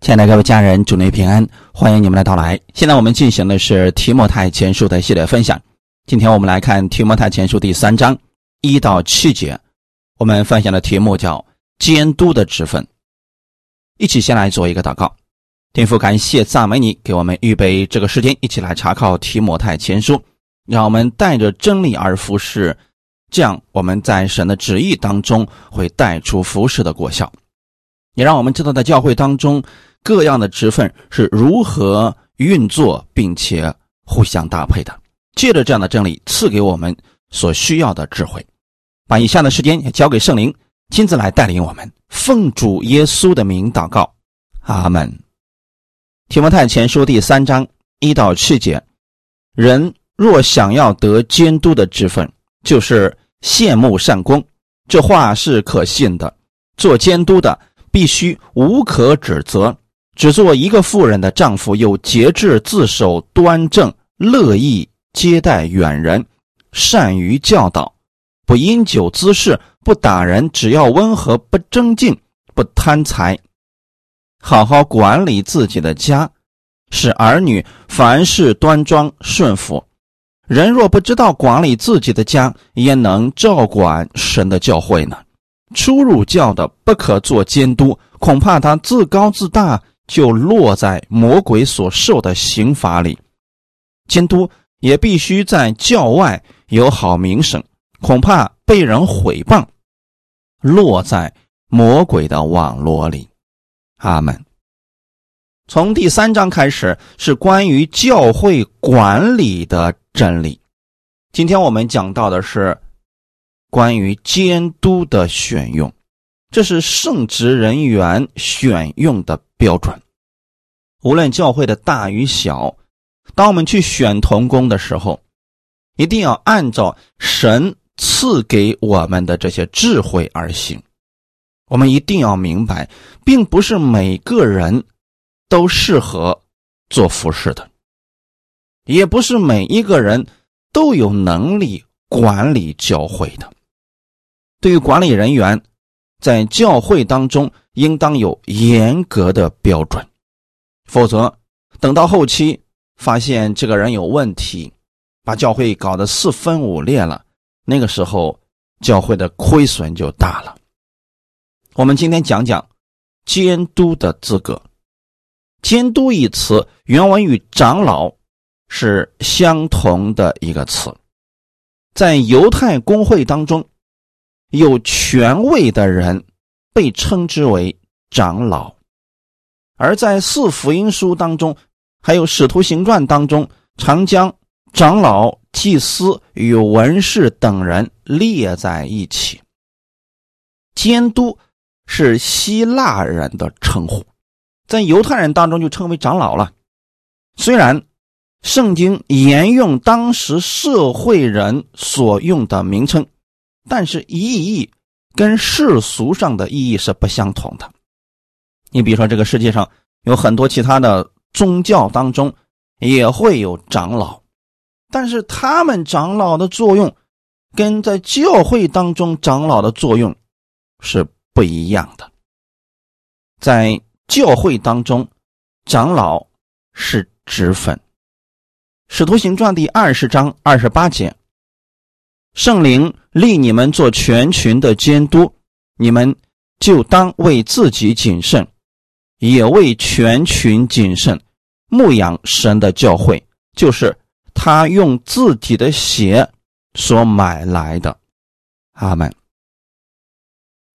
亲爱的各位家人，主内平安，欢迎你们的到来。现在我们进行的是提摩太前书的系列分享。今天我们来看提摩太前书第三章一到七节，我们分享的题目叫“监督的职分”。一起先来做一个祷告，天父感谢赞美你，给我们预备这个时间，一起来查考提摩太前书，让我们带着真理而服侍，这样我们在神的旨意当中会带出服侍的果效，也让我们知道在教会当中。各样的职分是如何运作，并且互相搭配的。借着这样的真理，赐给我们所需要的智慧。把以下的时间也交给圣灵，亲自来带领我们。奉主耶稣的名祷告，阿门。提摩太前书第三章一到七节：人若想要得监督的职分，就是羡慕善功。这话是可信的。做监督的必须无可指责。只做一个妇人的丈夫，有节制，自守端正，乐意接待远人，善于教导，不因酒滋事，不打人，只要温和，不争竞，不贪财，好好管理自己的家，使儿女凡事端庄顺服。人若不知道管理自己的家，焉能照管神的教诲呢？出入教的不可做监督，恐怕他自高自大。就落在魔鬼所受的刑罚里，监督也必须在教外有好名声，恐怕被人毁谤，落在魔鬼的网络里。阿门。从第三章开始是关于教会管理的真理，今天我们讲到的是关于监督的选用。这是圣职人员选用的标准，无论教会的大与小，当我们去选童工的时候，一定要按照神赐给我们的这些智慧而行。我们一定要明白，并不是每个人都适合做服侍的，也不是每一个人都有能力管理教会的。对于管理人员。在教会当中，应当有严格的标准，否则等到后期发现这个人有问题，把教会搞得四分五裂了，那个时候教会的亏损就大了。我们今天讲讲监督的资格。监督一词原文与长老是相同的一个词，在犹太公会当中。有权位的人被称之为长老，而在四福音书当中，还有使徒行传当中，常将长老、祭司与文士等人列在一起。监督是希腊人的称呼，在犹太人当中就称为长老了。虽然圣经沿用当时社会人所用的名称。但是意义跟世俗上的意义是不相同的。你比如说，这个世界上有很多其他的宗教当中也会有长老，但是他们长老的作用跟在教会当中长老的作用是不一样的。在教会当中，长老是职分，《使徒行传》第二十章二十八节。圣灵立你们做全群的监督，你们就当为自己谨慎，也为全群谨慎，牧养神的教诲，就是他用自己的血所买来的。阿门。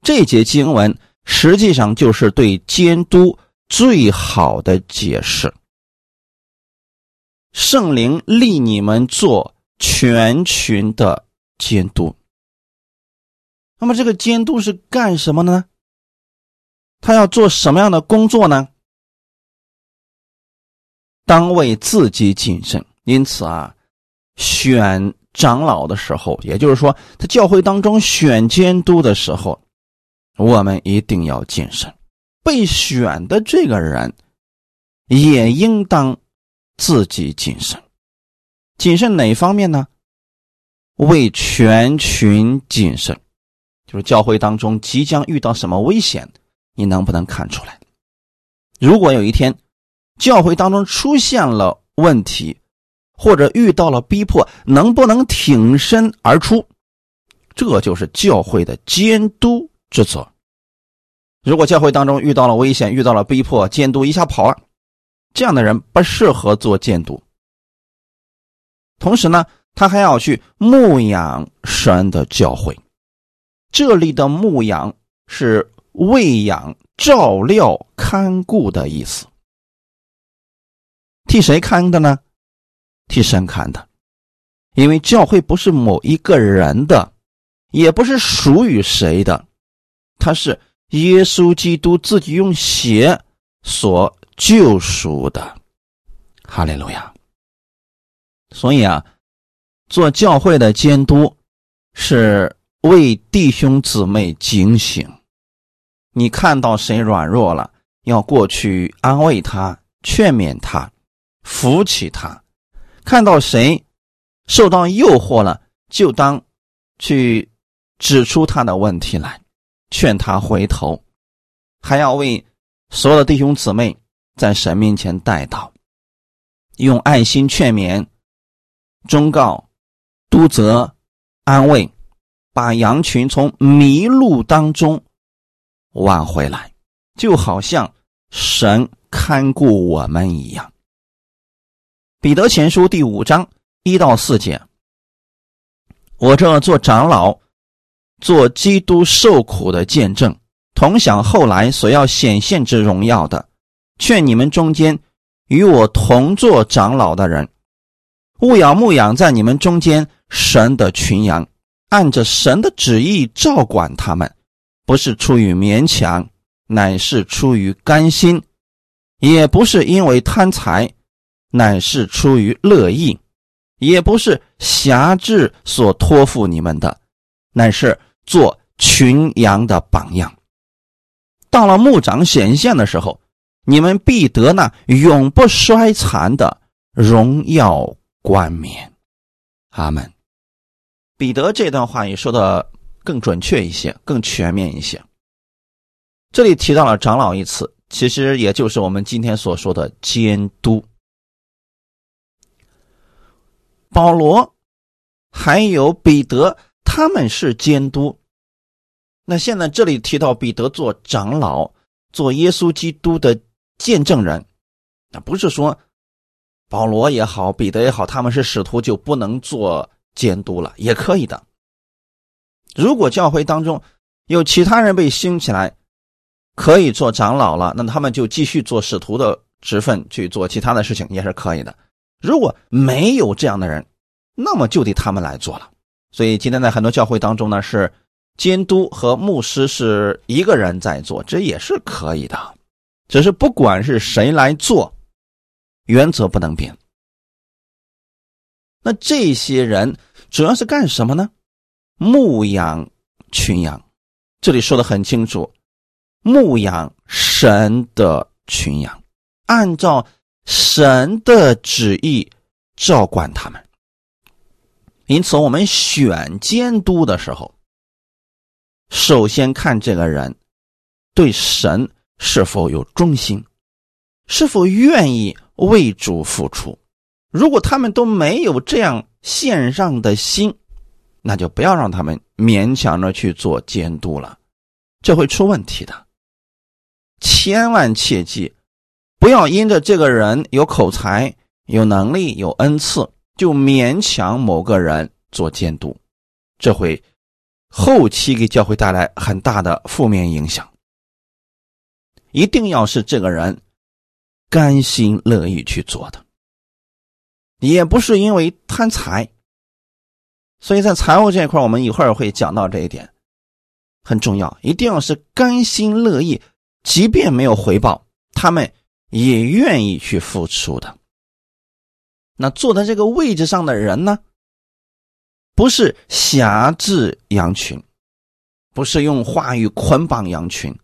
这节经文实际上就是对监督最好的解释。圣灵立你们做全群的。监督，那么这个监督是干什么呢？他要做什么样的工作呢？当为自己谨慎。因此啊，选长老的时候，也就是说，在教会当中选监督的时候，我们一定要谨慎。被选的这个人也应当自己谨慎。谨慎哪方面呢？为全群谨慎，就是教会当中即将遇到什么危险，你能不能看出来？如果有一天教会当中出现了问题，或者遇到了逼迫，能不能挺身而出？这就是教会的监督职责。如果教会当中遇到了危险、遇到了逼迫，监督一下跑了，这样的人不适合做监督。同时呢，他还要去牧养神的教会。这里的牧养是喂养、照料、看顾的意思。替谁看的呢？替神看的。因为教会不是某一个人的，也不是属于谁的，它是耶稣基督自己用血所救赎的。哈利路亚。所以啊，做教会的监督是。为弟兄姊妹警醒，你看到谁软弱了，要过去安慰他、劝勉他、扶起他；看到谁受到诱惑了，就当去指出他的问题来，劝他回头，还要为所有的弟兄姊妹在神面前带到，用爱心劝勉、忠告、督责、安慰。把羊群从迷路当中挽回来，就好像神看顾我们一样。彼得前书第五章一到四节，我这做长老，做基督受苦的见证，同享后来所要显现之荣耀的，劝你们中间与我同做长老的人，勿要牧养在你们中间神的群羊。按着神的旨意照管他们，不是出于勉强，乃是出于甘心；也不是因为贪财，乃是出于乐意；也不是辖制所托付你们的，乃是做群羊的榜样。到了牧长显现的时候，你们必得那永不衰残的荣耀冠冕。阿门。彼得这段话也说的更准确一些，更全面一些。这里提到了长老一词，其实也就是我们今天所说的监督。保罗还有彼得，他们是监督。那现在这里提到彼得做长老，做耶稣基督的见证人，那不是说保罗也好，彼得也好，他们是使徒就不能做。监督了也可以的。如果教会当中有其他人被兴起来，可以做长老了，那他们就继续做使徒的职分去做其他的事情也是可以的。如果没有这样的人，那么就得他们来做了。所以今天在很多教会当中呢，是监督和牧师是一个人在做，这也是可以的。只是不管是谁来做，原则不能变。那这些人主要是干什么呢？牧养群羊，这里说的很清楚，牧养神的群羊，按照神的旨意照管他们。因此，我们选监督的时候，首先看这个人对神是否有忠心，是否愿意为主付出。如果他们都没有这样献上的心，那就不要让他们勉强着去做监督了，这会出问题的。千万切记，不要因着这个人有口才、有能力、有恩赐，就勉强某个人做监督，这会后期给教会带来很大的负面影响。一定要是这个人甘心乐意去做的。也不是因为贪财，所以在财务这一块，我们一会儿会讲到这一点，很重要，一定要是甘心乐意，即便没有回报，他们也愿意去付出的。那坐在这个位置上的人呢，不是辖制羊群，不是用话语捆绑羊群，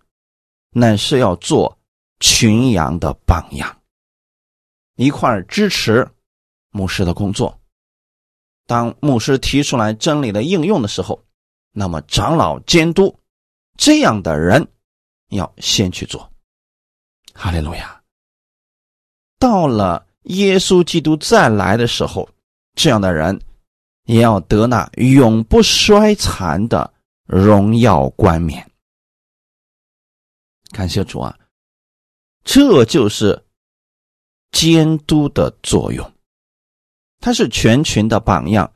乃是要做群羊的榜样，一块支持。牧师的工作，当牧师提出来真理的应用的时候，那么长老监督这样的人要先去做。哈利路亚！到了耶稣基督再来的时候，这样的人也要得那永不衰残的荣耀冠冕。感谢主啊！这就是监督的作用，他是全群的榜样，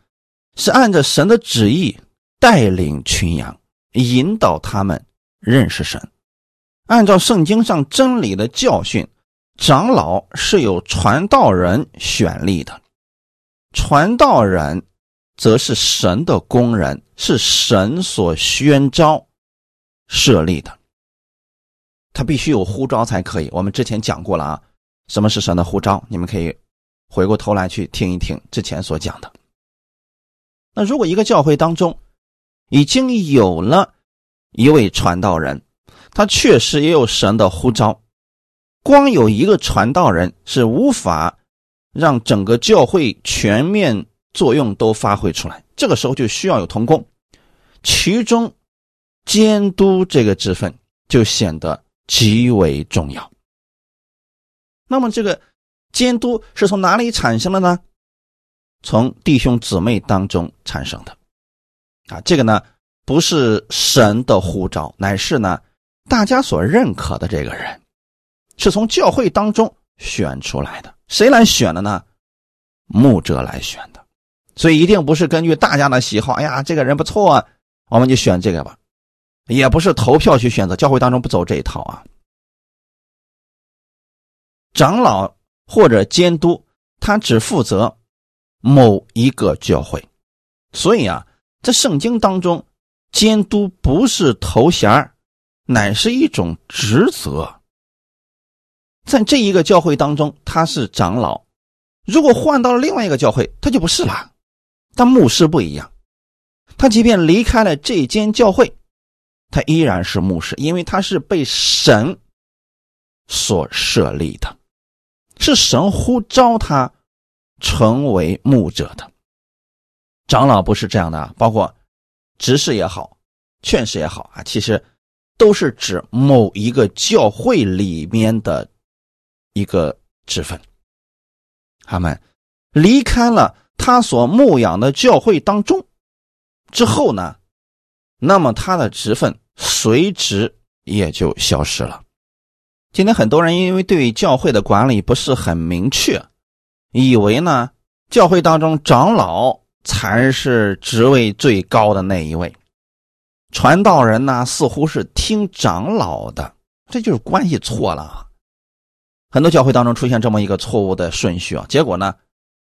是按着神的旨意带领群羊，引导他们认识神。按照圣经上真理的教训，长老是由传道人选立的，传道人则是神的工人，是神所宣召设立的。他必须有呼召才可以。我们之前讲过了啊，什么是神的呼召？你们可以回过头来去听一听之前所讲的。那如果一个教会当中已经有了一位传道人，他确实也有神的呼召，光有一个传道人是无法让整个教会全面作用都发挥出来。这个时候就需要有同工，其中监督这个职分就显得。极为重要。那么，这个监督是从哪里产生的呢？从弟兄姊妹当中产生的。啊，这个呢不是神的呼召，乃是呢大家所认可的这个人，是从教会当中选出来的。谁来选的呢？牧者来选的。所以一定不是根据大家的喜好。哎呀，这个人不错，啊，我们就选这个吧。也不是投票去选择，教会当中不走这一套啊。长老或者监督，他只负责某一个教会，所以啊，在圣经当中，监督不是头衔乃是一种职责。在这一个教会当中，他是长老；如果换到了另外一个教会，他就不是了。但牧师不一样，他即便离开了这间教会。他依然是牧师，因为他是被神所设立的，是神呼召他成为牧者的。长老不是这样的，包括执事也好，劝士也好啊，其实都是指某一个教会里面的一个职分。他们离开了他所牧养的教会当中之后呢，那么他的职分。随之也就消失了。今天很多人因为对教会的管理不是很明确，以为呢教会当中长老才是职位最高的那一位，传道人呢似乎是听长老的，这就是关系错了。很多教会当中出现这么一个错误的顺序啊，结果呢，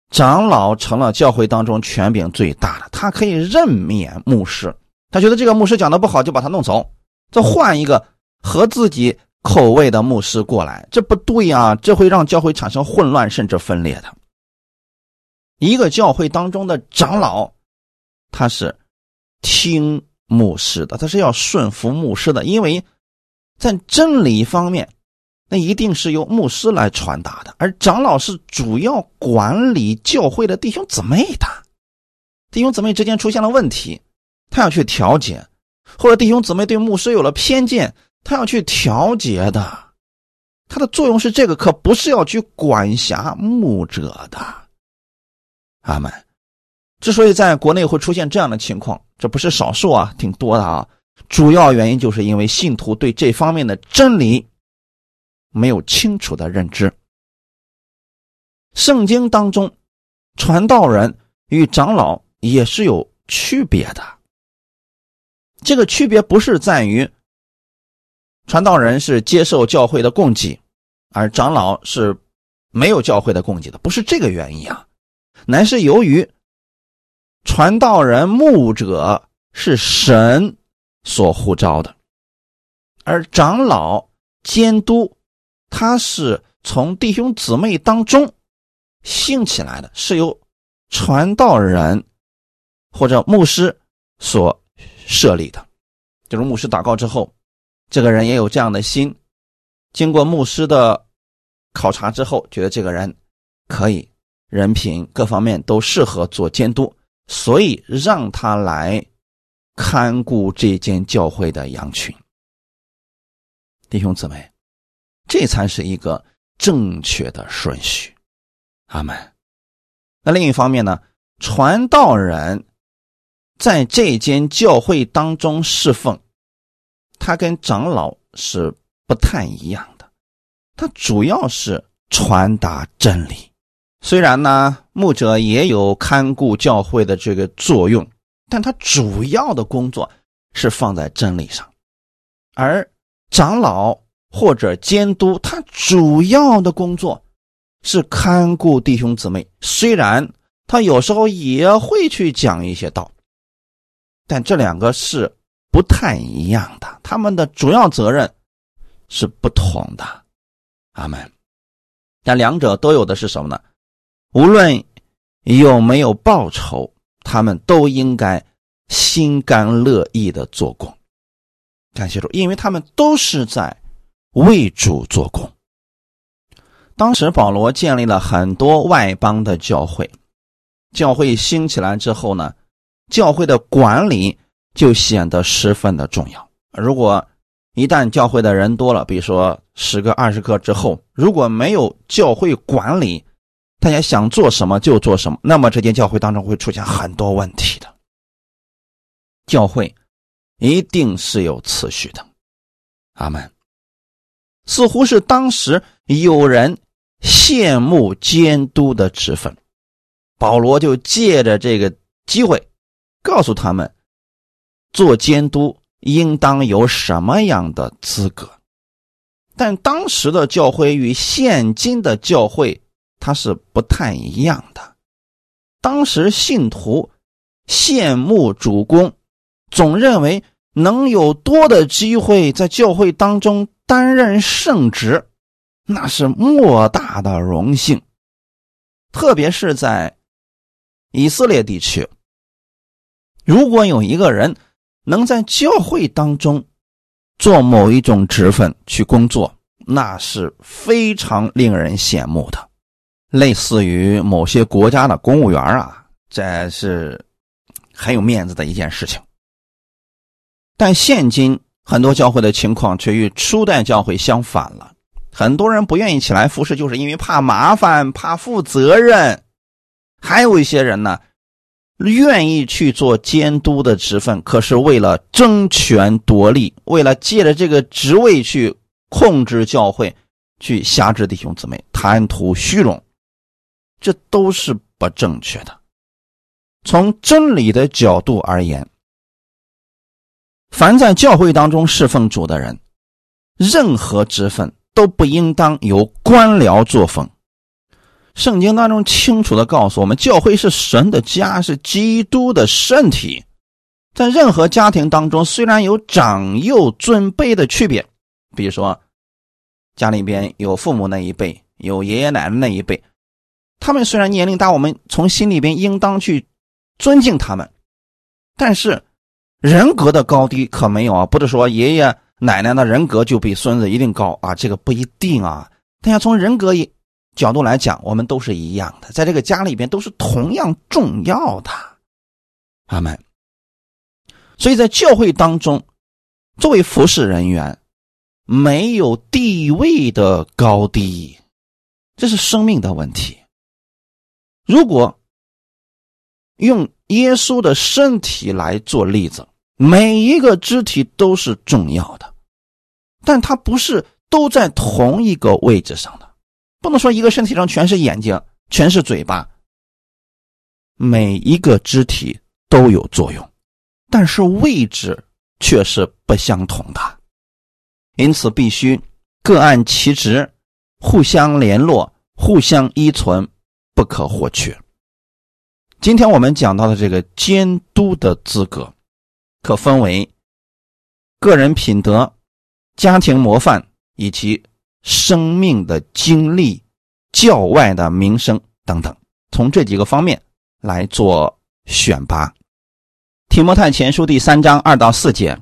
长老成了教会当中权柄最大的，他可以任免牧师。他觉得这个牧师讲的不好，就把他弄走，再换一个和自己口味的牧师过来，这不对啊！这会让教会产生混乱，甚至分裂的。一个教会当中的长老，他是听牧师的，他是要顺服牧师的，因为在真理方面，那一定是由牧师来传达的，而长老是主要管理教会的弟兄姊妹的，弟兄姊妹之间出现了问题。他要去调解，或者弟兄姊妹对牧师有了偏见，他要去调节的。他的作用是这个，可不是要去管辖牧者的。阿门。之所以在国内会出现这样的情况，这不是少数啊，挺多的啊。主要原因就是因为信徒对这方面的真理没有清楚的认知。圣经当中，传道人与长老也是有区别的。这个区别不是在于传道人是接受教会的供给，而长老是没有教会的供给的，不是这个原因啊，乃是由于传道人牧者是神所呼召的，而长老监督他是从弟兄姊妹当中兴起来的，是由传道人或者牧师所。设立的，就是牧师祷告之后，这个人也有这样的心，经过牧师的考察之后，觉得这个人可以，人品各方面都适合做监督，所以让他来看顾这间教会的羊群。弟兄姊妹，这才是一个正确的顺序。阿门。那另一方面呢，传道人在这间教会当中侍奉，他跟长老是不太一样的。他主要是传达真理，虽然呢，牧者也有看顾教会的这个作用，但他主要的工作是放在真理上，而长老。或者监督他主要的工作是看顾弟兄姊妹，虽然他有时候也会去讲一些道，但这两个是不太一样的，他们的主要责任是不同的。阿门。但两者都有的是什么呢？无论有没有报酬，他们都应该心甘乐意的做工。感谢主，因为他们都是在。为主做工。当时保罗建立了很多外邦的教会，教会兴起来之后呢，教会的管理就显得十分的重要。如果一旦教会的人多了，比如说十个、二十个之后，如果没有教会管理，大家想做什么就做什么，那么这间教会当中会出现很多问题的。教会一定是有次序的。阿门。似乎是当时有人羡慕监督的职分，保罗就借着这个机会告诉他们，做监督应当有什么样的资格。但当时的教会与现今的教会它是不太一样的。当时信徒羡慕主公，总认为能有多的机会在教会当中。担任圣职，那是莫大的荣幸。特别是在以色列地区，如果有一个人能在教会当中做某一种职分去工作，那是非常令人羡慕的，类似于某些国家的公务员啊，这是很有面子的一件事情。但现今。很多教会的情况却与初代教会相反了。很多人不愿意起来服侍，就是因为怕麻烦、怕负责任。还有一些人呢，愿意去做监督的职分，可是为了争权夺利，为了借着这个职位去控制教会，去辖制弟兄姊妹，贪图虚荣，这都是不正确的。从真理的角度而言。凡在教会当中侍奉主的人，任何职分都不应当由官僚作风。圣经当中清楚的告诉我们，教会是神的家，是基督的身体。在任何家庭当中，虽然有长幼尊卑的区别，比如说家里边有父母那一辈，有爷爷奶奶那一辈，他们虽然年龄大，我们从心里边应当去尊敬他们，但是。人格的高低可没有啊，不是说爷爷奶奶的人格就比孙子一定高啊，这个不一定啊。但要从人格也角度来讲，我们都是一样的，在这个家里边都是同样重要的。阿门。所以在教会当中，作为服侍人员，没有地位的高低，这是生命的问题。如果用。耶稣的身体来做例子，每一个肢体都是重要的，但它不是都在同一个位置上的。不能说一个身体上全是眼睛，全是嘴巴。每一个肢体都有作用，但是位置却是不相同的，因此必须各按其职，互相联络，互相依存，不可或缺。今天我们讲到的这个监督的资格，可分为个人品德、家庭模范以及生命的经历、教外的名声等等，从这几个方面来做选拔。提摩太前书第三章二到四节，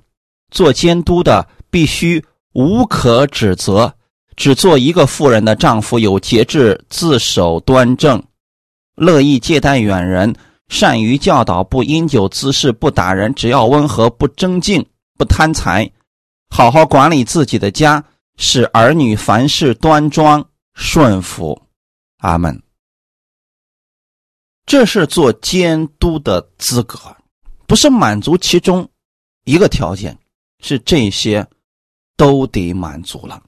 做监督的必须无可指责，只做一个妇人的丈夫，有节制，自守端正。乐意接待远人，善于教导，不因酒滋事，不打人，只要温和，不争竞，不贪财，好好管理自己的家，使儿女凡事端庄顺服。阿门。这是做监督的资格，不是满足其中一个条件，是这些都得满足了。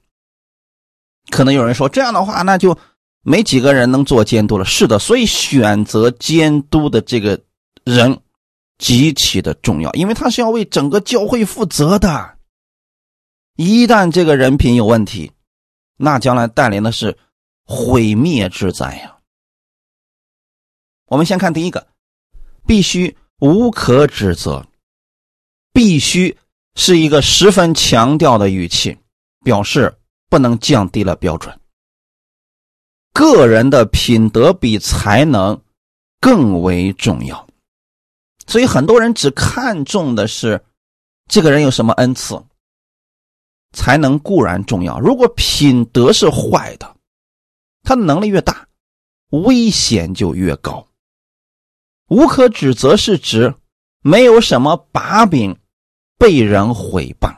可能有人说，这样的话，那就没几个人能做监督了。是的，所以选择监督的这个人极其的重要，因为他是要为整个教会负责的。一旦这个人品有问题，那将来带来的是毁灭之灾呀。我们先看第一个，必须无可指责，必须是一个十分强调的语气，表示。不能降低了标准。个人的品德比才能更为重要，所以很多人只看重的是这个人有什么恩赐。才能固然重要，如果品德是坏的，他的能力越大，危险就越高。无可指责是指没有什么把柄被人毁谤。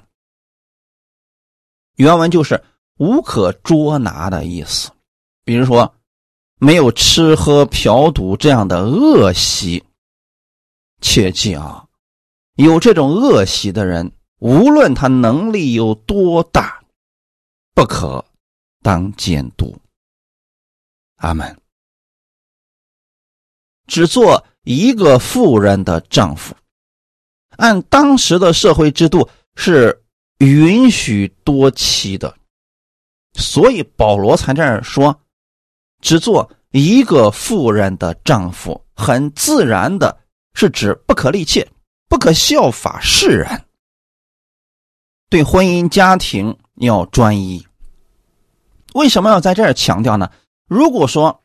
原文就是。无可捉拿的意思，比如说，没有吃喝嫖赌这样的恶习。切记啊，有这种恶习的人，无论他能力有多大，不可当监督。阿门。只做一个妇人的丈夫，按当时的社会制度是允许多妻的。所以保罗才这样说：“只做一个妇人的丈夫，很自然的是指不可立妾，不可效法世人。对婚姻家庭要专一。为什么要在这儿强调呢？如果说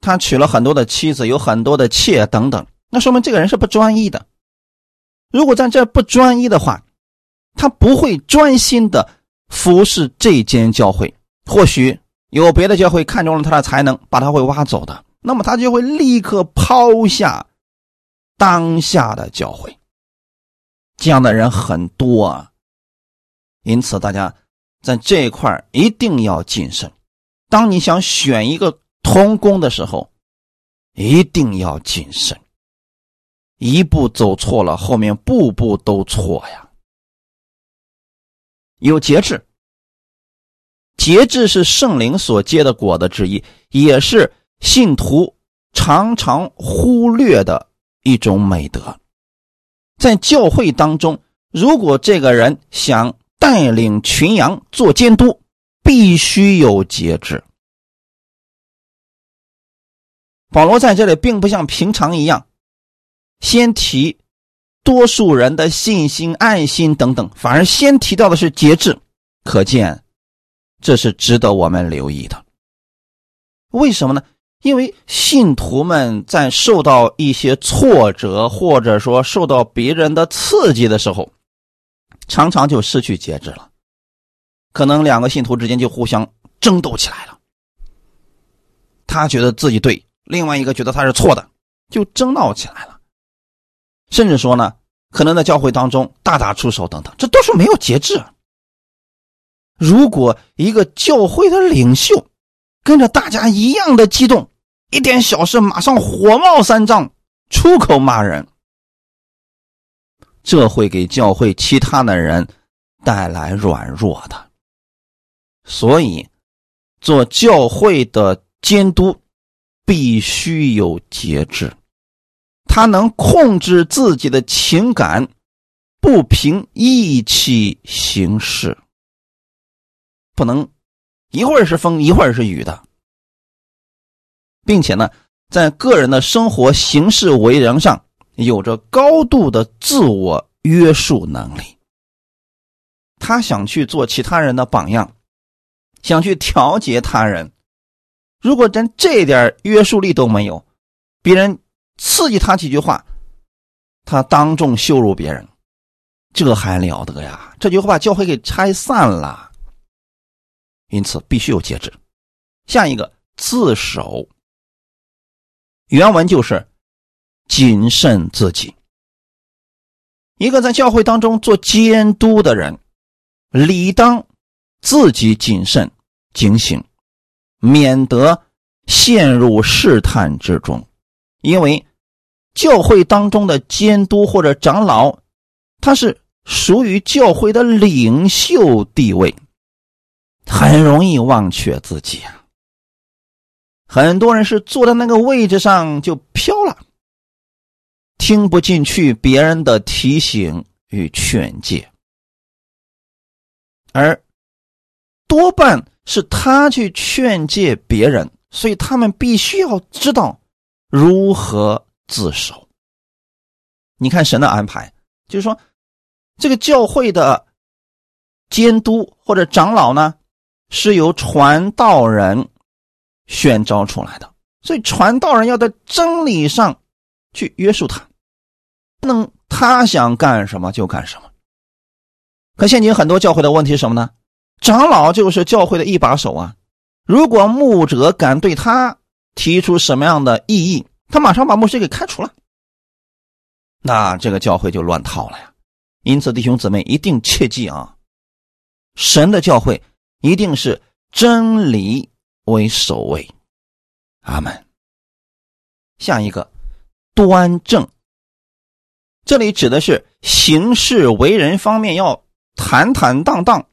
他娶了很多的妻子，有很多的妾等等，那说明这个人是不专一的。如果在这不专一的话，他不会专心的。”服侍这间教会，或许有别的教会看中了他的才能，把他会挖走的，那么他就会立刻抛下当下的教会。这样的人很多啊，因此大家在这一块一定要谨慎。当你想选一个通工的时候，一定要谨慎，一步走错了，后面步步都错呀。有节制，节制是圣灵所结的果的之一，也是信徒常常忽略的一种美德。在教会当中，如果这个人想带领群羊做监督，必须有节制。保罗在这里并不像平常一样，先提。多数人的信心、爱心等等，反而先提到的是节制，可见这是值得我们留意的。为什么呢？因为信徒们在受到一些挫折，或者说受到别人的刺激的时候，常常就失去节制了。可能两个信徒之间就互相争斗起来了，他觉得自己对，另外一个觉得他是错的，就争闹起来了。甚至说呢，可能在教会当中大打出手等等，这都是没有节制。如果一个教会的领袖跟着大家一样的激动，一点小事马上火冒三丈，出口骂人，这会给教会其他的人带来软弱的。所以，做教会的监督必须有节制。他能控制自己的情感，不凭意气行事，不能一会儿是风一会儿是雨的，并且呢，在个人的生活行事为人上有着高度的自我约束能力。他想去做其他人的榜样，想去调节他人，如果连这点约束力都没有，别人。刺激他几句话，他当众羞辱别人，这还了得呀？这句话把教会给拆散了。因此必须有节制。下一个自守，原文就是谨慎自己。一个在教会当中做监督的人，理当自己谨慎警醒，免得陷入试探之中。因为教会当中的监督或者长老，他是属于教会的领袖地位，很容易忘却自己啊。很多人是坐在那个位置上就飘了，听不进去别人的提醒与劝诫，而多半是他去劝诫别人，所以他们必须要知道如何自守。你看神的安排，就是说，这个教会的监督或者长老呢，是由传道人。宣召出来的，所以传道人要在真理上去约束他，能他想干什么就干什么。可现今很多教会的问题是什么呢？长老就是教会的一把手啊，如果牧者敢对他提出什么样的异议，他马上把牧师给开除了，那这个教会就乱套了呀。因此，弟兄姊妹一定切记啊，神的教会一定是真理。为首位，阿门。下一个，端正。这里指的是行事为人方面要坦坦荡荡、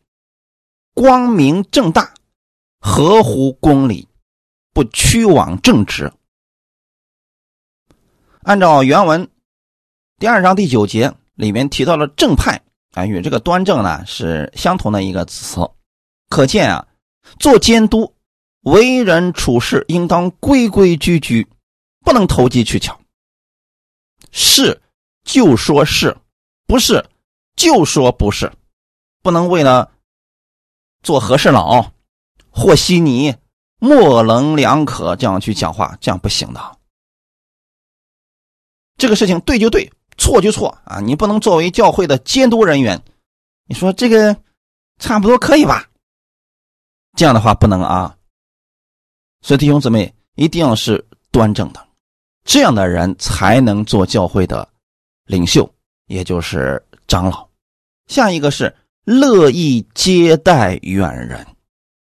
光明正大、合乎公理，不屈枉正直。按照原文第二章第九节里面提到了正派啊，与这个端正呢是相同的一个词，可见啊，做监督。为人处事应当规规矩矩，不能投机取巧。是就说是，不是就说不是，不能为了做和事佬、和稀泥、模棱两可这样去讲话，这样不行的。这个事情对就对，错就错啊！你不能作为教会的监督人员，你说这个差不多可以吧？这样的话不能啊。所以弟兄姊妹一定要是端正的，这样的人才能做教会的领袖，也就是长老。下一个是乐意接待远人，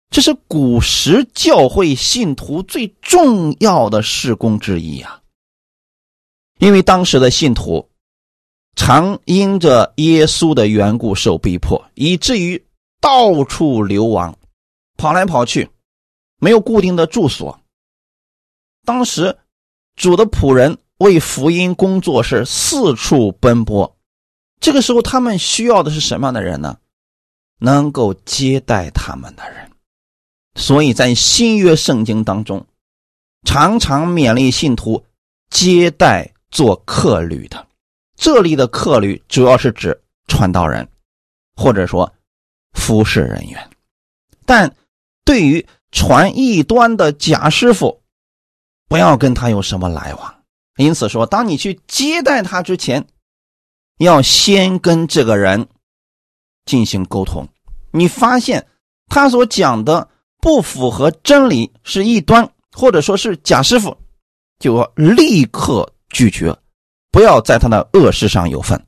这是古时教会信徒最重要的事工之一啊。因为当时的信徒常因着耶稣的缘故受逼迫，以至于到处流亡，跑来跑去。没有固定的住所。当时，主的仆人为福音工作是四处奔波。这个时候，他们需要的是什么样的人呢？能够接待他们的人。所以在新约圣经当中，常常勉励信徒接待做客旅的。这里的客旅主要是指传道人，或者说服侍人员。但对于传异端的假师傅，不要跟他有什么来往。因此说，当你去接待他之前，要先跟这个人进行沟通。你发现他所讲的不符合真理，是异端，或者说是假师傅，就要立刻拒绝，不要在他的恶事上有份。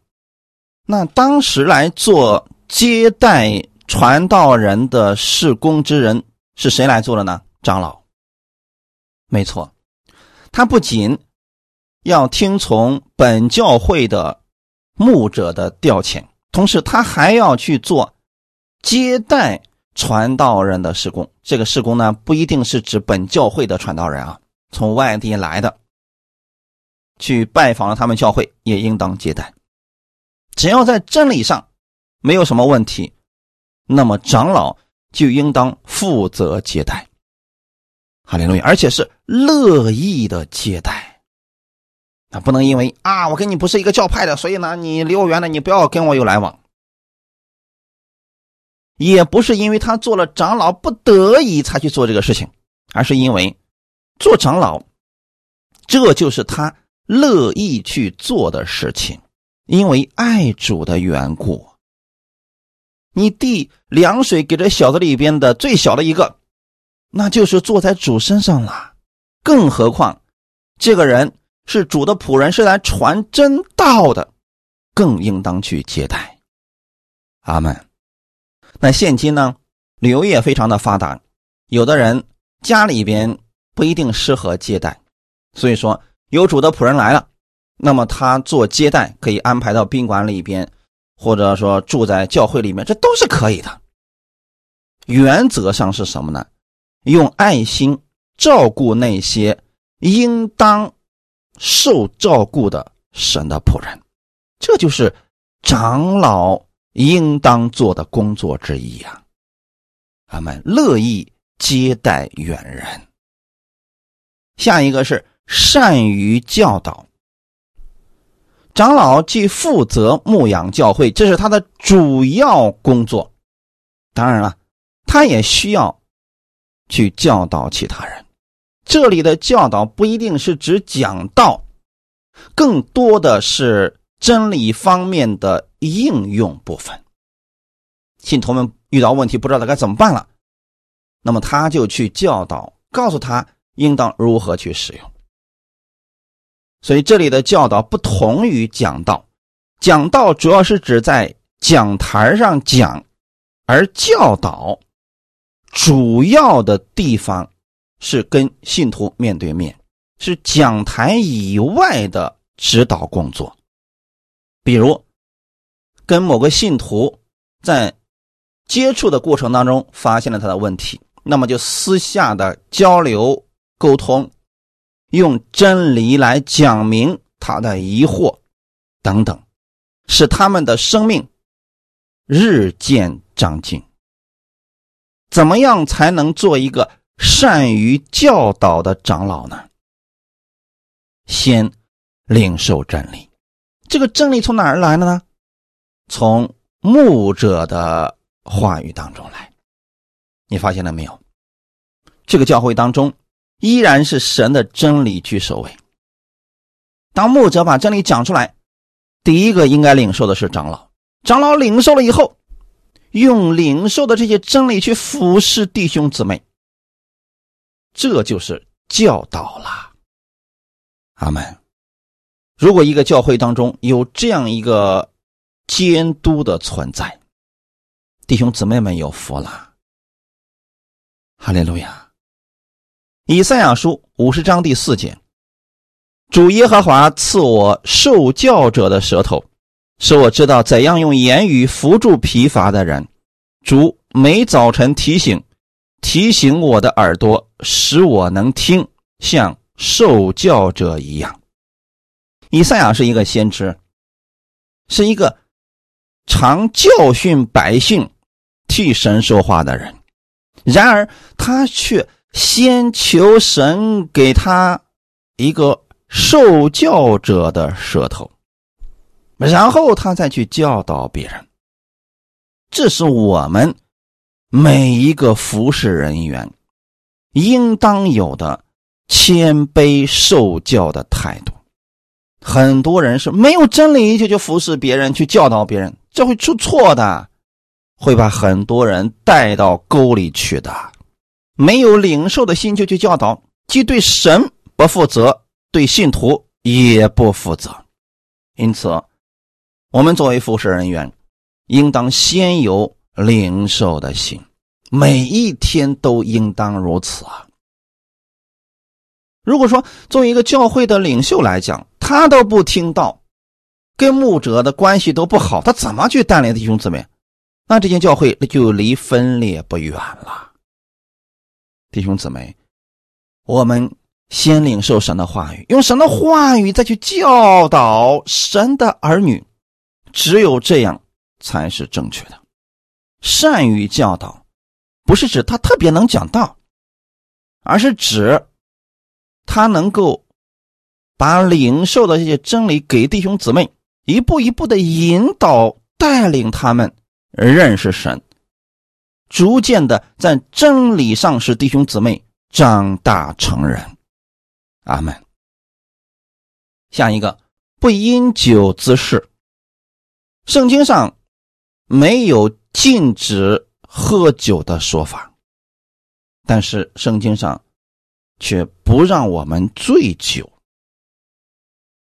那当时来做接待传道人的事工之人。是谁来做的呢？长老，没错，他不仅要听从本教会的牧者的调遣，同时他还要去做接待传道人的事工。这个事工呢，不一定是指本教会的传道人啊，从外地来的，去拜访了他们教会，也应当接待。只要在真理上没有什么问题，那么长老。就应当负责接待，哈利路亚，而且是乐意的接待。啊，不能因为啊，我跟你不是一个教派的，所以呢，你离我远点，你不要跟我有来往。也不是因为他做了长老不得已才去做这个事情，而是因为做长老，这就是他乐意去做的事情，因为爱主的缘故。你递凉水给这小子里边的最小的一个，那就是坐在主身上了。更何况，这个人是主的仆人，是来传真道的，更应当去接待。阿门。那现今呢，旅游业非常的发达，有的人家里边不一定适合接待，所以说有主的仆人来了，那么他做接待可以安排到宾馆里边，或者说住在教会里面，这都是可以的。原则上是什么呢？用爱心照顾那些应当受照顾的神的仆人，这就是长老应当做的工作之一呀。他们乐意接待远人。下一个是善于教导，长老既负责牧养教会，这是他的主要工作。当然了，他也需要去教导其他人。这里的教导不一定是指讲道，更多的是真理方面的应用部分。信徒们。遇到问题不知道该怎么办了，那么他就去教导，告诉他应当如何去使用。所以这里的教导不同于讲道，讲道主要是指在讲台上讲，而教导主要的地方是跟信徒面对面，是讲台以外的指导工作，比如跟某个信徒在。接触的过程当中，发现了他的问题，那么就私下的交流沟通，用真理来讲明他的疑惑等等，使他们的生命日渐长进。怎么样才能做一个善于教导的长老呢？先领受真理，这个真理从哪儿来的呢？从牧者的。话语当中来，你发现了没有？这个教会当中依然是神的真理居首位。当牧者把真理讲出来，第一个应该领受的是长老。长老领受了以后，用领受的这些真理去服侍弟兄姊妹，这就是教导啦。阿门。如果一个教会当中有这样一个监督的存在，弟兄姊妹们有福了，哈利路亚！以赛亚书五十章第四节：主耶和华赐我受教者的舌头，使我知道怎样用言语扶助疲乏的人。主每早晨提醒，提醒我的耳朵，使我能听，像受教者一样。以赛亚是一个先知，是一个常教训百姓。替神说话的人，然而他却先求神给他一个受教者的舌头，然后他再去教导别人。这是我们每一个服侍人员应当有的谦卑受教的态度。很多人是没有真理就去服侍别人，去教导别人，这会出错的。会把很多人带到沟里去的，没有领受的心就去教导，既对神不负责，对信徒也不负责。因此，我们作为服侍人员，应当先由领受的心，每一天都应当如此啊。如果说作为一个教会的领袖来讲，他都不听到，跟牧者的关系都不好，他怎么去带领弟兄姊妹？那这间教会那就离分裂不远了，弟兄姊妹，我们先领受神的话语，用神的话语再去教导神的儿女，只有这样才是正确的。善于教导，不是指他特别能讲道，而是指他能够把领受的这些真理给弟兄姊妹，一步一步的引导带领他们。认识神，逐渐的在真理上使弟兄姊妹长大成人。阿门。下一个，不饮酒滋事。圣经上没有禁止喝酒的说法，但是圣经上却不让我们醉酒。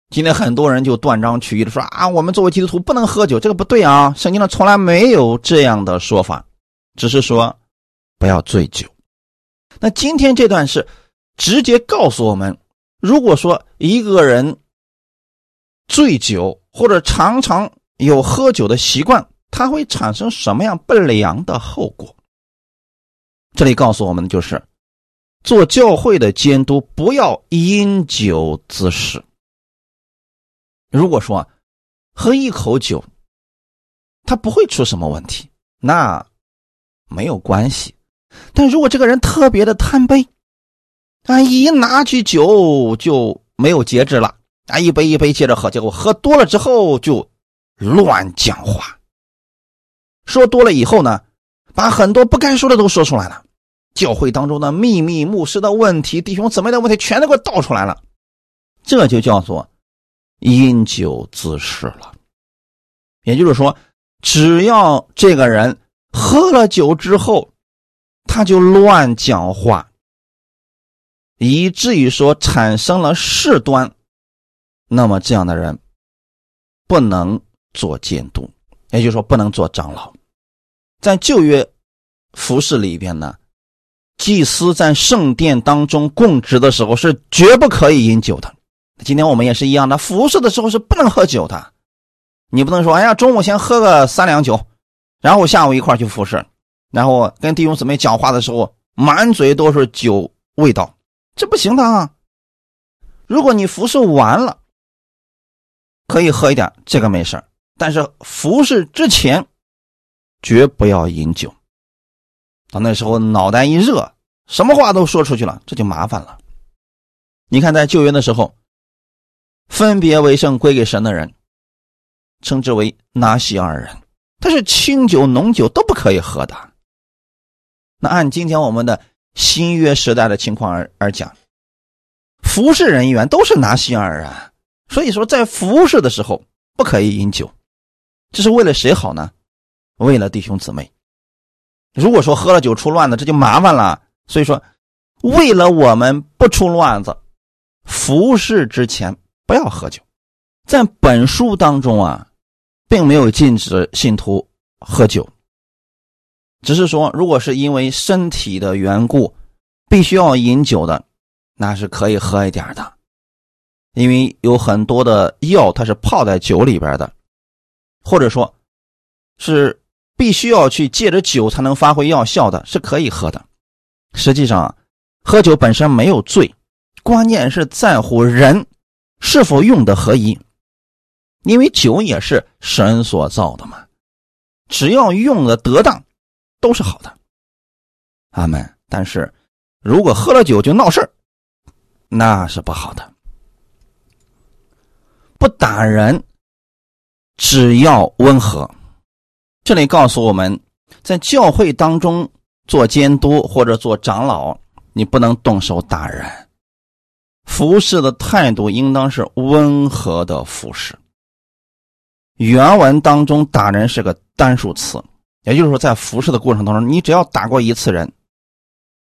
今天很多人就断章取义的说啊，我们作为基督徒不能喝酒，这个不对啊！圣经上从来没有这样的说法，只是说不要醉酒。那今天这段是直接告诉我们，如果说一个人醉酒或者常常有喝酒的习惯，他会产生什么样不良的后果？这里告诉我们的就是，做教会的监督不要因酒滋事。如果说喝一口酒，他不会出什么问题，那没有关系。但如果这个人特别的贪杯，啊，一拿起酒就没有节制了，啊，一杯一杯接着喝，结果喝多了之后就乱讲话，说多了以后呢，把很多不该说的都说出来了，教会当中的秘密、牧师的问题、弟兄姊妹的问题，全都给我倒出来了，这就叫做因酒滋事了。也就是说。只要这个人喝了酒之后，他就乱讲话，以至于说产生了事端，那么这样的人不能做监督，也就是说不能做长老。在旧约服饰里边呢，祭司在圣殿当中供职的时候是绝不可以饮酒的。今天我们也是一样的，服侍的时候是不能喝酒的。你不能说，哎呀，中午先喝个三两酒，然后下午一块去服侍，然后跟弟兄姊妹讲话的时候满嘴都是酒味道，这不行的啊！如果你服侍完了，可以喝一点，这个没事但是服侍之前绝不要饮酒。到那时候脑袋一热，什么话都说出去了，这就麻烦了。你看，在救援的时候，分别为圣归给神的人。称之为拿西尔人，他是清酒、浓酒都不可以喝的。那按今天我们的新约时代的情况而而讲，服侍人员都是拿西尔人，所以说在服侍的时候不可以饮酒，这是为了谁好呢？为了弟兄姊妹。如果说喝了酒出乱子，这就麻烦了。所以说，为了我们不出乱子，服侍之前不要喝酒。在本书当中啊。并没有禁止信徒喝酒，只是说，如果是因为身体的缘故，必须要饮酒的，那是可以喝一点的，因为有很多的药它是泡在酒里边的，或者说，是必须要去借着酒才能发挥药效的，是可以喝的。实际上，喝酒本身没有罪，关键是在乎人是否用的合宜。因为酒也是神所造的嘛，只要用的得当，都是好的。阿门。但是，如果喝了酒就闹事那是不好的。不打人，只要温和。这里告诉我们，在教会当中做监督或者做长老，你不能动手打人。服侍的态度应当是温和的服侍。原文当中打人是个单数词，也就是说，在服侍的过程当中，你只要打过一次人，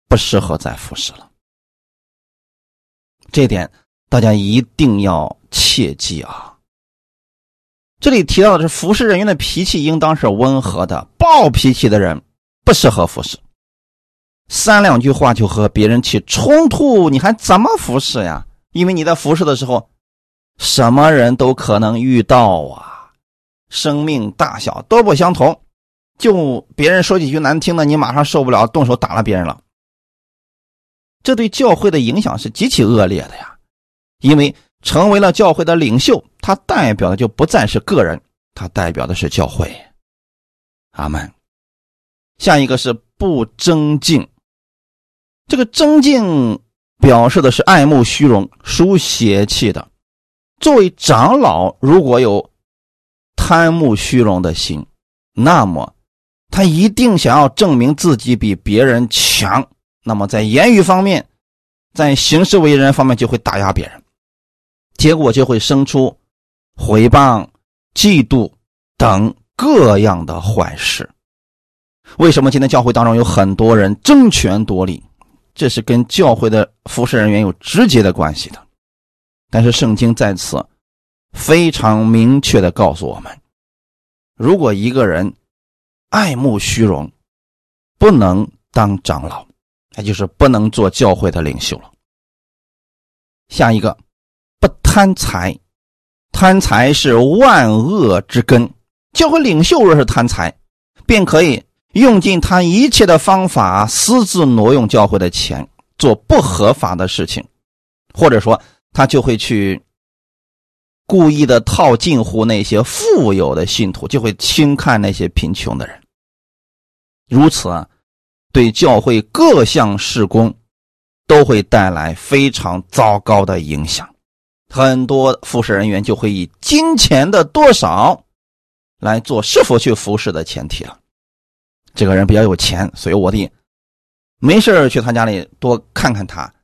不适合再服侍了。这点大家一定要切记啊！这里提到的是服侍人员的脾气应当是温和的，暴脾气的人不适合服侍。三两句话就和别人起冲突，你还怎么服侍呀？因为你在服侍的时候，什么人都可能遇到啊。生命大小都不相同，就别人说几句难听的，你马上受不了，动手打了别人了。这对教会的影响是极其恶劣的呀！因为成为了教会的领袖，他代表的就不再是个人，他代表的是教会。阿门。下一个是不争竞，这个争竞表示的是爱慕虚荣、属邪气的。作为长老，如果有。贪慕虚荣的心，那么他一定想要证明自己比别人强。那么在言语方面，在行事为人方面就会打压别人，结果就会生出毁谤、嫉妒等各样的坏事。为什么今天教会当中有很多人争权夺利？这是跟教会的服侍人员有直接的关系的。但是圣经在此。非常明确的告诉我们：如果一个人爱慕虚荣，不能当长老，那就是不能做教会的领袖了。下一个，贪财，贪财是万恶之根。教会领袖若是贪财，便可以用尽他一切的方法，私自挪用教会的钱，做不合法的事情，或者说他就会去故意的套近乎那些富有的信徒，就会轻看那些贫穷的人。如此啊，对教会各项事工都会带来非常糟糕的影响。很多服侍人员就会以金钱的多少。来做是否去服侍的前提了。这个人比较有钱，所以我得没事去他家里多看看他，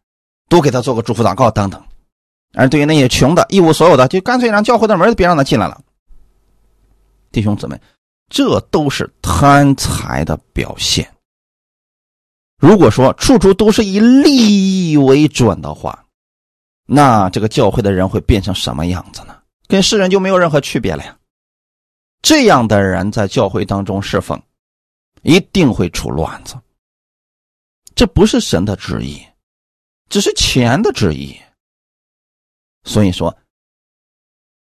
多给他做个祝福祷告等等。而对于那些穷的、一无所有的，就干脆让教会的门别让他进来了。弟兄姊妹，这都是贪财的表现。如果说处处都是以利益为准的话，那这个教会的人会变成什么样子呢？跟世人就没有任何区别了呀。这样的人在教会当中侍奉，一定会出乱子。这不是神的旨意，只是钱的旨意。所以说，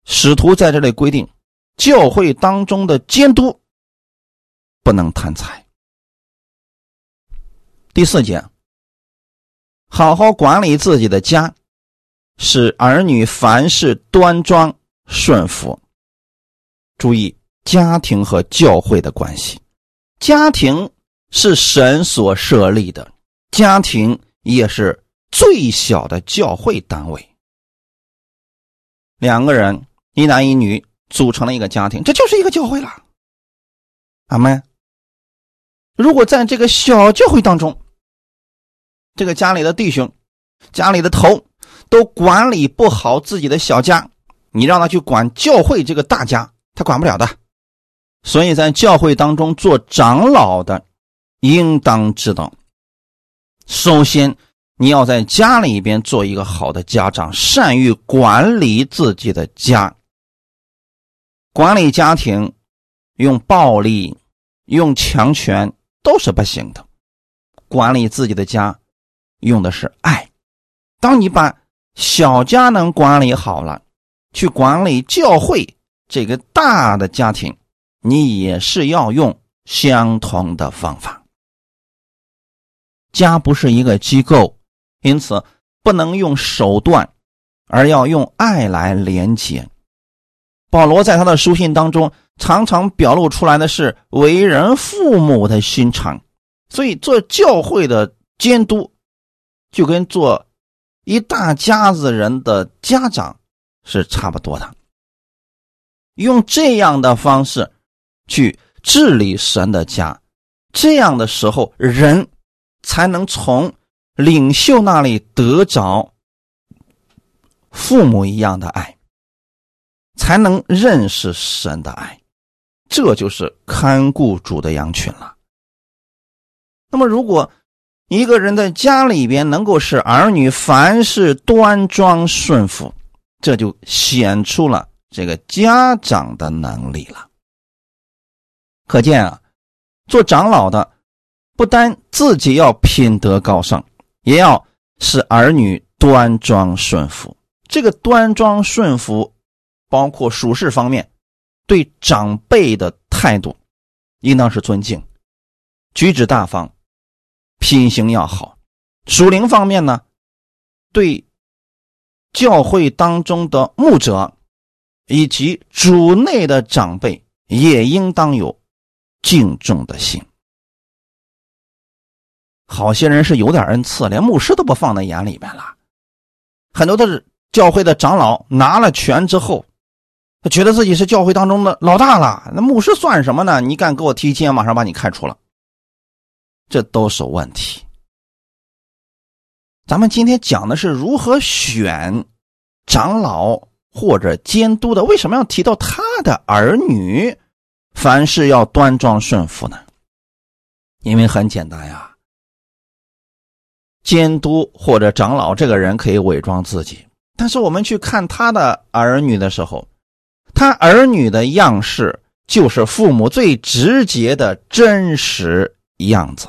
使徒在这里规定，教会当中的监督不能贪财。第四节，好好管理自己的家，使儿女凡事端庄顺服。注意家庭和教会的关系，家庭是神所设立的，家庭也是最小的教会单位。两个人一男一女组成了一个家庭，这就是一个教会了。阿门。如果在这个小教会当中，这个家里的弟兄、家里的头都管理不好自己的小家，你让他去管教会这个大家。他管不了的，所以在教会当中做长老的，应当知道，首先你要在家里边做一个好的家长，善于管理自己的家。管理家庭用暴力、用强权都是不行的。管理自己的家用的是爱。当你把小家能管理好了，去管理教会。这个大的家庭，你也是要用相同的方法。家不是一个机构，因此不能用手段，而要用爱来连接。保罗在他的书信当中，常常表露出来的是为人父母的心肠，所以做教会的监督，就跟做一大家子人的家长是差不多的。用这样的方式去治理神的家，这样的时候，人才能从领袖那里得着父母一样的爱，才能认识神的爱。这就是看顾主的羊群了。那么，如果一个人在家里边能够使儿女凡事端庄顺服，这就显出了。这个家长的能力了，可见啊，做长老的不单自己要品德高尚，也要使儿女端庄顺服。这个端庄顺服，包括属事方面，对长辈的态度应当是尊敬，举止大方，品行要好。属灵方面呢，对教会当中的牧者。以及主内的长辈也应当有敬重的心。好些人是有点恩赐，连牧师都不放在眼里边了。很多都是教会的长老拿了权之后，他觉得自己是教会当中的老大了。那牧师算什么呢？你敢给我提亲，马上把你开除了。这都是问题。咱们今天讲的是如何选长老。或者监督的为什么要提到他的儿女？凡事要端庄顺服呢？因为很简单呀。监督或者长老这个人可以伪装自己，但是我们去看他的儿女的时候，他儿女的样式就是父母最直接的真实样子。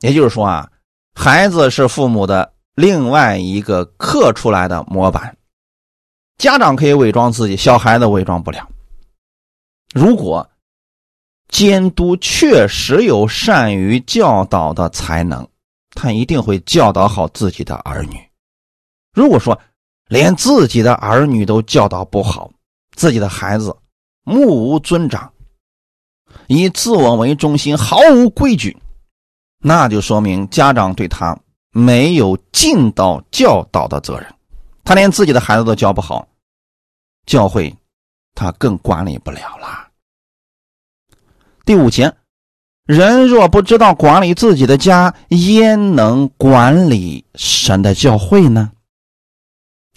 也就是说啊，孩子是父母的另外一个刻出来的模板。家长可以伪装自己，小孩子伪装不了。如果监督确实有善于教导的才能，他一定会教导好自己的儿女。如果说连自己的儿女都教导不好，自己的孩子目无尊长，以自我为中心，毫无规矩，那就说明家长对他没有尽到教导的责任。他连自己的孩子都教不好，教会他更管理不了了。第五节，人若不知道管理自己的家，焉能管理神的教会呢？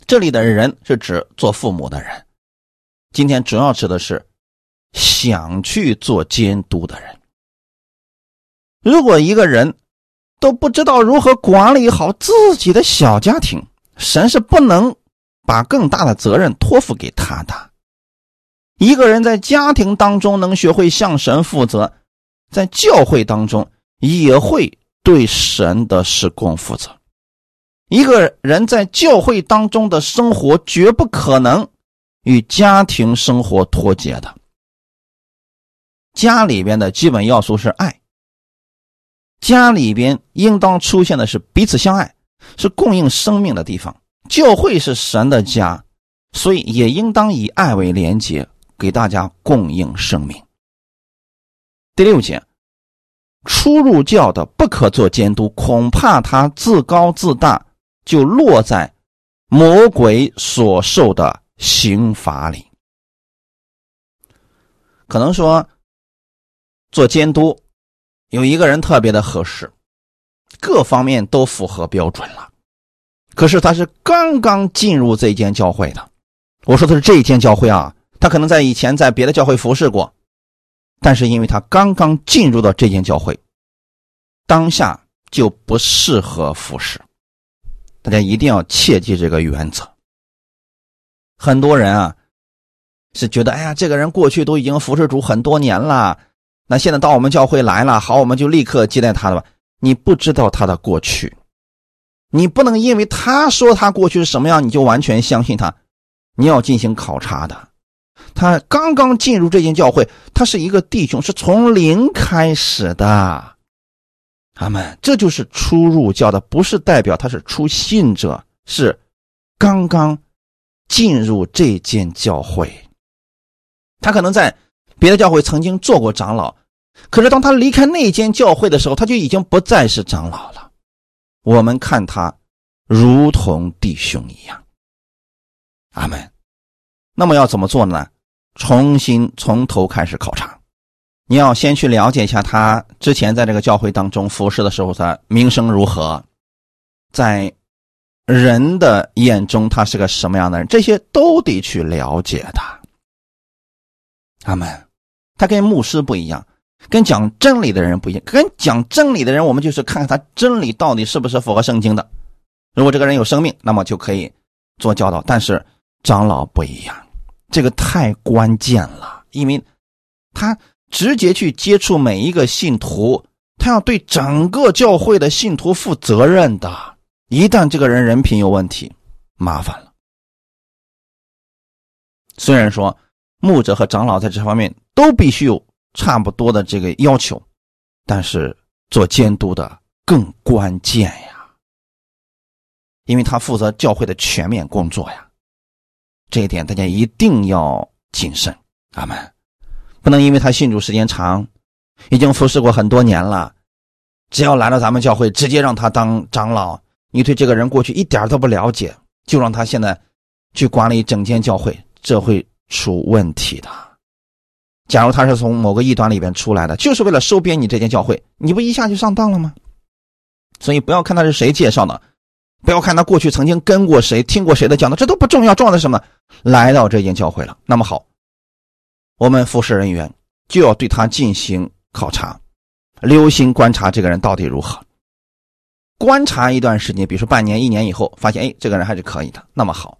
这里的人是指做父母的人，今天主要指的是想去做监督的人。如果一个人都不知道如何管理好自己的小家庭，神是不能把更大的责任托付给他的。一个人在家庭当中能学会向神负责，在教会当中也会对神的施工负责。一个人在教会当中的生活绝不可能与家庭生活脱节的。家里边的基本要素是爱，家里边应当出现的是彼此相爱，是供应生命的地方。教会是神的家，所以也应当以爱为连结。给大家供应生命。第六节，初入教的不可做监督，恐怕他自高自大，就落在魔鬼所受的刑罚里。可能说，做监督有一个人特别的合适，各方面都符合标准了，可是他是刚刚进入这间教会的。我说的是这一间教会啊。他可能在以前在别的教会服侍过，但是因为他刚刚进入到这间教会，当下就不适合服侍。大家一定要切记这个原则。很多人啊，是觉得，哎呀，这个人过去都已经服侍主很多年了，那现在到我们教会来了，好，我们就立刻接待他了吧？你不知道他的过去，你不能因为他说他过去是什么样，你就完全相信他，你要进行考察的。他刚刚进入这间教会，他是一个弟兄，是从零开始的。阿门这就是初入教的，不是代表他是初信者，是刚刚进入这间教会。他可能在别的教会曾经做过长老，可是当他离开那间教会的时候，他就已经不再是长老了。我们看他如同弟兄一样。阿门。那么要怎么做呢？重新从头开始考察，你要先去了解一下他之前在这个教会当中服侍的时候，他名声如何，在人的眼中他是个什么样的人，这些都得去了解他。阿门。他跟牧师不一样，跟讲真理的人不一样。跟讲真理的人，我们就是看看他真理到底是不是符合圣经的。如果这个人有生命，那么就可以做教导。但是长老不一样。这个太关键了，因为他直接去接触每一个信徒，他要对整个教会的信徒负责任的。一旦这个人人品有问题，麻烦了。虽然说牧者和长老在这方面都必须有差不多的这个要求，但是做监督的更关键呀，因为他负责教会的全面工作呀。这一点大家一定要谨慎，阿门。不能因为他信主时间长，已经服侍过很多年了，只要来到咱们教会，直接让他当长老，你对这个人过去一点都不了解，就让他现在去管理整间教会，这会出问题的。假如他是从某个异端里边出来的，就是为了收编你这间教会，你不一下就上当了吗？所以不要看他是谁介绍的。不要看他过去曾经跟过谁、听过谁的讲的，这都不重要。重要的是什么？来到这间教会了。那么好，我们服侍人员就要对他进行考察，留心观察这个人到底如何。观察一段时间，比如说半年、一年以后，发现哎，这个人还是可以的。那么好，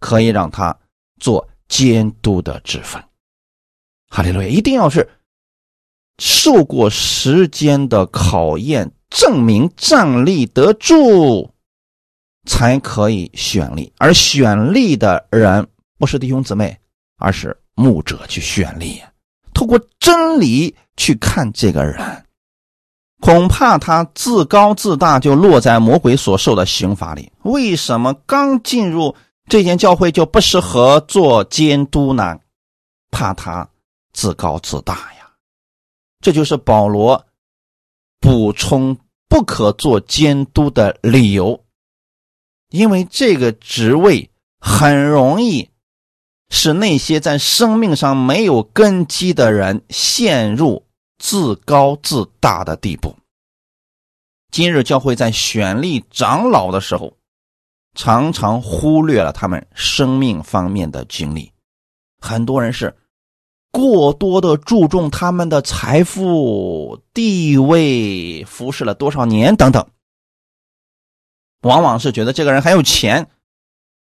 可以让他做监督的职分。哈利路亚！一定要是受过时间的考验、证明站立得住，才可以选立。而选立的人不是弟兄姊妹，而是牧者去选立，透过真理去看这个人。恐怕他自高自大，就落在魔鬼所受的刑罚里。为什么刚进入这间教会就不适合做监督呢？怕他自高自大呀。这就是保罗补充不可做监督的理由，因为这个职位很容易使那些在生命上没有根基的人陷入。自高自大的地步。今日教会在选立长老的时候，常常忽略了他们生命方面的经历。很多人是过多的注重他们的财富、地位、服侍了多少年等等，往往是觉得这个人很有钱，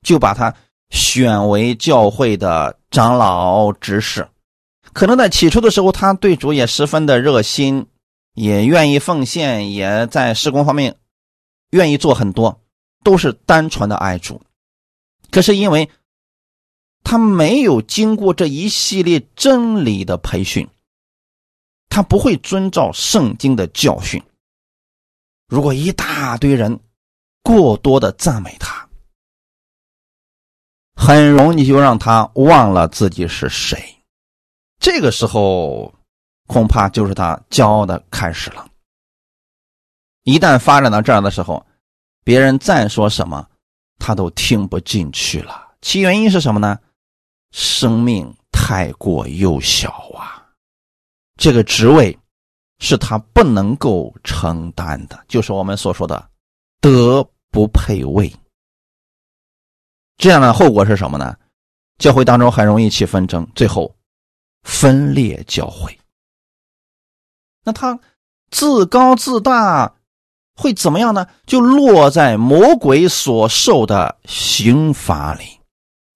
就把他选为教会的长老执事。可能在起初的时候，他对主也十分的热心，也愿意奉献，也在施工方面愿意做很多，都是单纯的爱主。可是因为他没有经过这一系列真理的培训，他不会遵照圣经的教训。如果一大堆人过多的赞美他，很容易就让他忘了自己是谁。这个时候，恐怕就是他骄傲的开始了。一旦发展到这样的时候，别人再说什么，他都听不进去了。其原因是什么呢？生命太过幼小啊，这个职位是他不能够承担的，就是我们所说的“德不配位”。这样的后果是什么呢？教会当中很容易起纷争，最后。分裂教会，那他自高自大会怎么样呢？就落在魔鬼所受的刑罚里。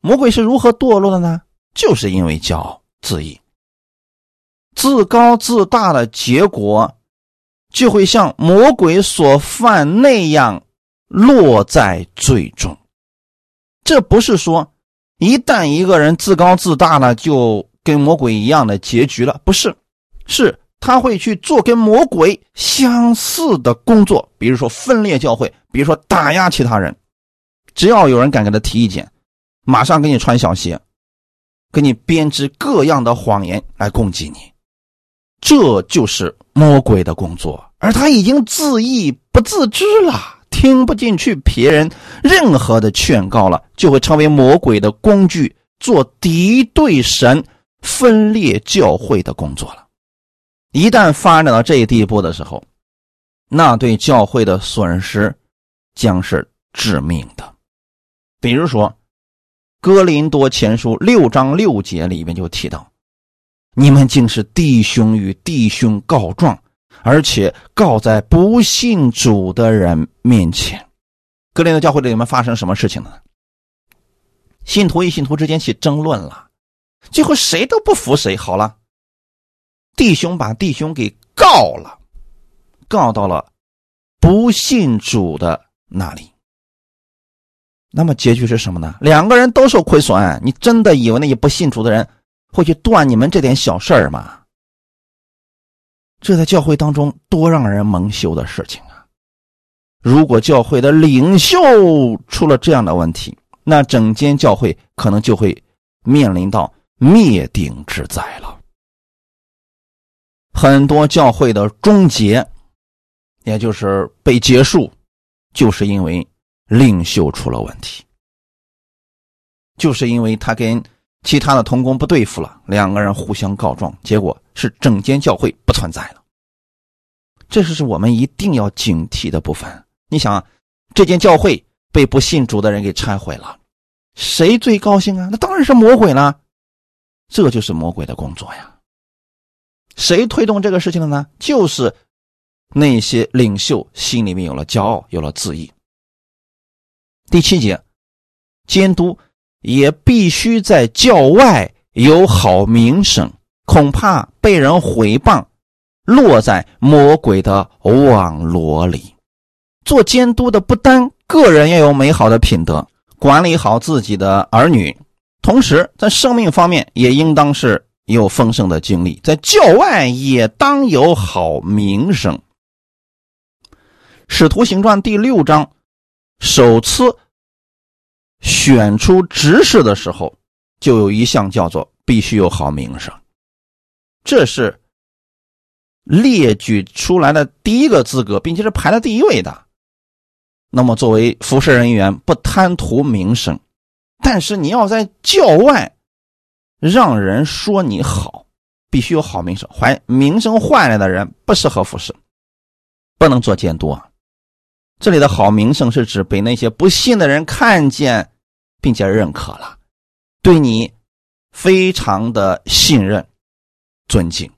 魔鬼是如何堕落的呢？就是因为骄傲自义、自高自大的结果，就会像魔鬼所犯那样落在最终。这不是说一旦一个人自高自大了就。跟魔鬼一样的结局了，不是，是他会去做跟魔鬼相似的工作，比如说分裂教会，比如说打压其他人。只要有人敢给他提意见，马上给你穿小鞋，给你编织各样的谎言来攻击你。这就是魔鬼的工作，而他已经自意不自知了，听不进去别人任何的劝告了，就会成为魔鬼的工具，做敌对神。分裂教会的工作了，一旦发展到这一地步的时候，那对教会的损失将是致命的。比如说，《哥林多前书》六章六节里面就提到：“你们竟是弟兄与弟兄告状，而且告在不信主的人面前。”哥林多教会里面发生什么事情呢？信徒与信徒之间起争论了。最后谁都不服谁，好了，弟兄把弟兄给告了，告到了不信主的那里。那么结局是什么呢？两个人都受亏损。你真的以为那些不信主的人会去断你们这点小事儿吗？这在教会当中多让人蒙羞的事情啊！如果教会的领袖出了这样的问题，那整间教会可能就会面临到。灭顶之灾了，很多教会的终结，也就是被结束，就是因为领袖出了问题，就是因为他跟其他的同工不对付了，两个人互相告状，结果是整间教会不存在了。这是我们一定要警惕的部分。你想，这间教会被不信主的人给拆毁了，谁最高兴啊？那当然是魔鬼了。这就是魔鬼的工作呀！谁推动这个事情的呢？就是那些领袖心里面有了骄傲，有了自义。第七节，监督也必须在教外有好名声，恐怕被人毁谤，落在魔鬼的网罗里。做监督的不单个人要有美好的品德，管理好自己的儿女，同时在生命方面也应当是有丰盛的经历，在教外也当有好名声。使徒行传第六章首次选出执事的时候，就有一项叫做必须有好名声，这是列举出来的第一个资格，并且是排在第一位的。那么，作为服侍人员，不贪图名声，但是你要在教外让人说你好，必须有好名声。怀名声坏了的人不适合服侍，不能做监督啊。这里的好名声是指被那些不信的人看见，并且认可了，对你非常的信任、尊敬。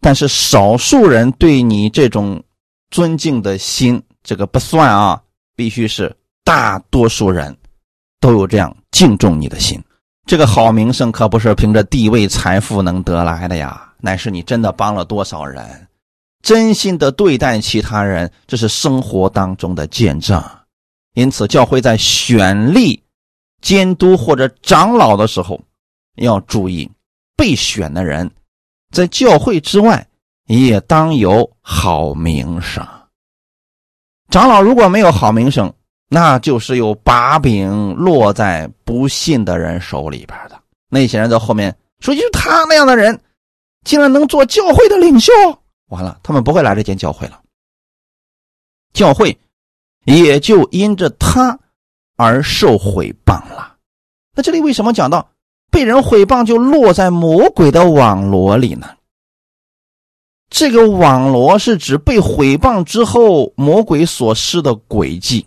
但是少数人对你这种尊敬的心，这个不算啊，必须是大多数人都有这样敬重你的心。这个好名声可不是凭着地位、财富能得来的呀，乃是你真的帮了多少人。真心的对待其他人，这是生活当中的见证。因此，教会在选立监督或者长老的时候，要注意被选的人在教会之外也当有好名声。长老如果没有好名声，那就是有把柄落在不信的人手里边的。那些人在后面说：“就他那样的人，竟然能做教会的领袖。”完了，他们不会来这间教会了。教会也就因着他而受毁谤了。那这里为什么讲到被人毁谤就落在魔鬼的网罗里呢？这个网罗是指被毁谤之后魔鬼所施的诡计。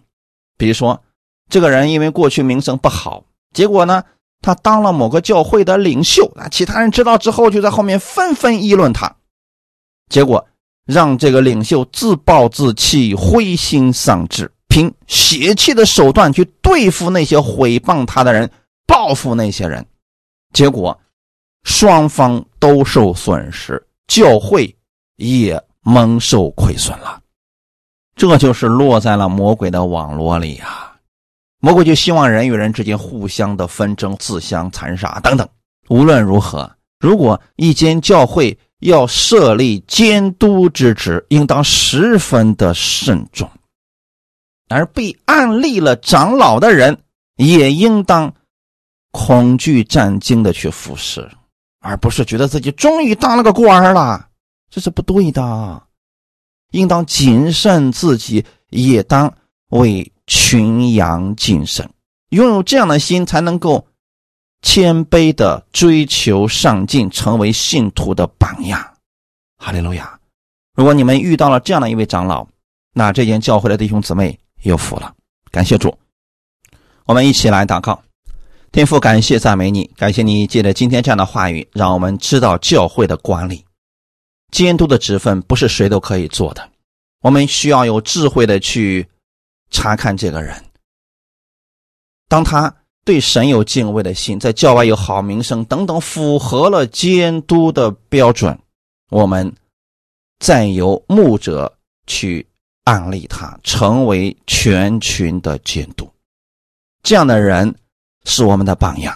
比如说，这个人因为过去名声不好，结果呢，他当了某个教会的领袖，那其他人知道之后就在后面纷纷议论他。结果让这个领袖自暴自弃、灰心丧志，凭邪气的手段去对付那些毁谤他的人，报复那些人。结果双方都受损失，教会也蒙受亏损了。这就是落在了魔鬼的网络里呀！魔鬼就希望人与人之间互相的纷争、自相残杀等等。无论如何，如果一间教会，要设立监督之职，应当十分的慎重；而被案立了长老的人，也应当恐惧战惊的去服侍，而不是觉得自己终于当了个官了，这是不对的。应当谨慎自己，也当为群羊谨慎，拥有这样的心，才能够。谦卑的追求上进，成为信徒的榜样。哈利路亚！如果你们遇到了这样的一位长老，那这间教会的弟兄姊妹有福了。感谢主，我们一起来祷告。天父，感谢赞美你，感谢你借着今天这样的话语，让我们知道教会的管理、监督的职分不是谁都可以做的。我们需要有智慧的去查看这个人，当他。对神有敬畏的心，在教外有好名声等等，符合了监督的标准，我们再由牧者去案例他，成为全群的监督。这样的人是我们的榜样，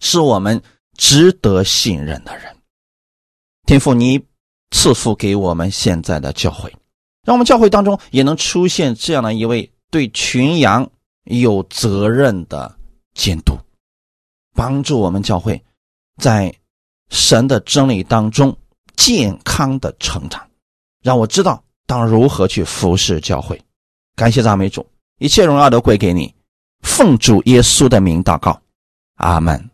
是我们值得信任的人。天父，你赐福给我们现在的教会，让我们教会当中也能出现这样的一位对群羊。有责任的监督，帮助我们教会，在神的真理当中健康的成长，让我知道当如何去服侍教会。感谢赞美主，一切荣耀都归给你。奉主耶稣的名祷告，阿门。